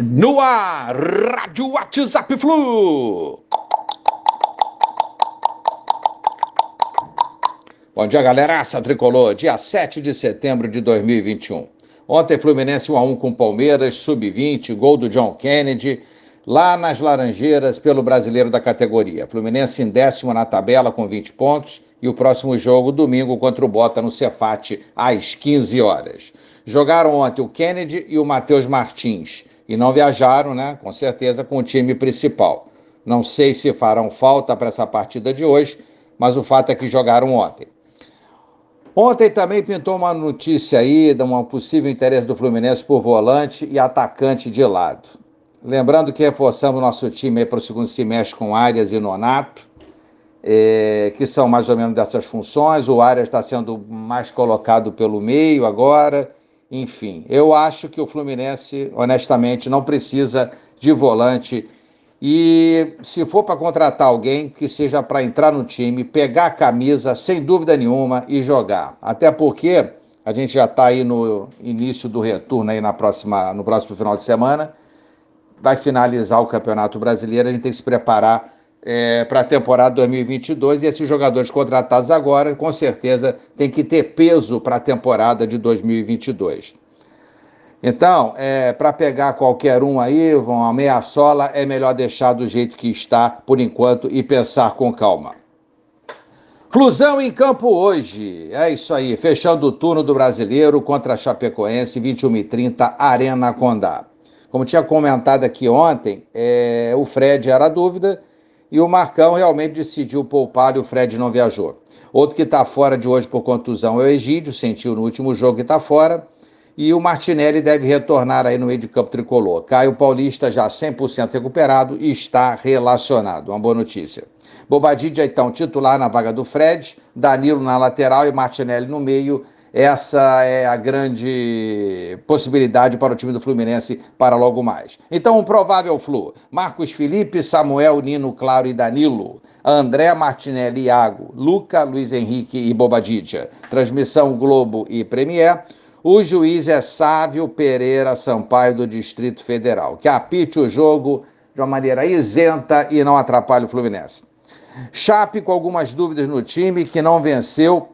No ar, Rádio WhatsApp Flu. Bom dia, galera. Essa tricolor, dia 7 de setembro de 2021. Ontem, Fluminense 1x1 com Palmeiras, sub-20, gol do John Kennedy, lá nas Laranjeiras, pelo brasileiro da categoria. Fluminense em décimo na tabela com 20 pontos e o próximo jogo, domingo, contra o Bota no Cefate, às 15 horas. Jogaram ontem o Kennedy e o Matheus Martins e não viajaram, né, com certeza, com o time principal. Não sei se farão falta para essa partida de hoje, mas o fato é que jogaram ontem. Ontem também pintou uma notícia aí de um possível interesse do Fluminense por volante e atacante de lado. Lembrando que reforçamos nosso time para o segundo semestre com Arias e Nonato, é, que são mais ou menos dessas funções. O Arias está sendo mais colocado pelo meio agora. Enfim, eu acho que o Fluminense, honestamente, não precisa de volante. E se for para contratar alguém, que seja para entrar no time, pegar a camisa, sem dúvida nenhuma, e jogar. Até porque a gente já está aí no início do retorno aí na próxima, no próximo final de semana. Vai finalizar o Campeonato Brasileiro, a gente tem que se preparar é, para a temporada 2022 e esses jogadores contratados agora, com certeza, tem que ter peso para a temporada de 2022. Então, é, para pegar qualquer um aí, vão a meia sola, é melhor deixar do jeito que está por enquanto e pensar com calma. Flusão em campo hoje. É isso aí, fechando o turno do brasileiro contra a Chapecoense, 21 e 30 Arena Condá. Como tinha comentado aqui ontem, é, o Fred era dúvida e o Marcão realmente decidiu poupar e o Fred não viajou. Outro que está fora de hoje por contusão é o Egídio, sentiu no último jogo que está fora. E o Martinelli deve retornar aí no meio de campo tricolor. Caio Paulista já 100% recuperado e está relacionado. Uma boa notícia. Bobadilla, então, titular na vaga do Fred, Danilo na lateral e Martinelli no meio essa é a grande possibilidade para o time do Fluminense para logo mais. Então, um provável Flu: Marcos Felipe, Samuel, Nino, Claro e Danilo. André, Martinelli, Iago, Luca, Luiz Henrique e Bobadilla. Transmissão Globo e Premier. O juiz é Sávio Pereira Sampaio, do Distrito Federal, que apite o jogo de uma maneira isenta e não atrapalhe o Fluminense. Chape com algumas dúvidas no time, que não venceu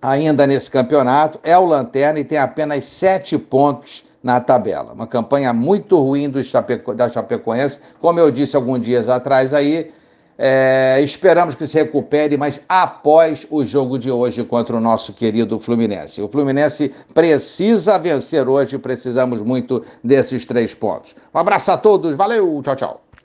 ainda nesse campeonato, é o Lanterna e tem apenas sete pontos na tabela. Uma campanha muito ruim do Chapeco, da Chapecoense, como eu disse alguns dias atrás aí. É, esperamos que se recupere, mas após o jogo de hoje contra o nosso querido Fluminense. O Fluminense precisa vencer hoje, precisamos muito desses três pontos. Um abraço a todos, valeu, tchau, tchau.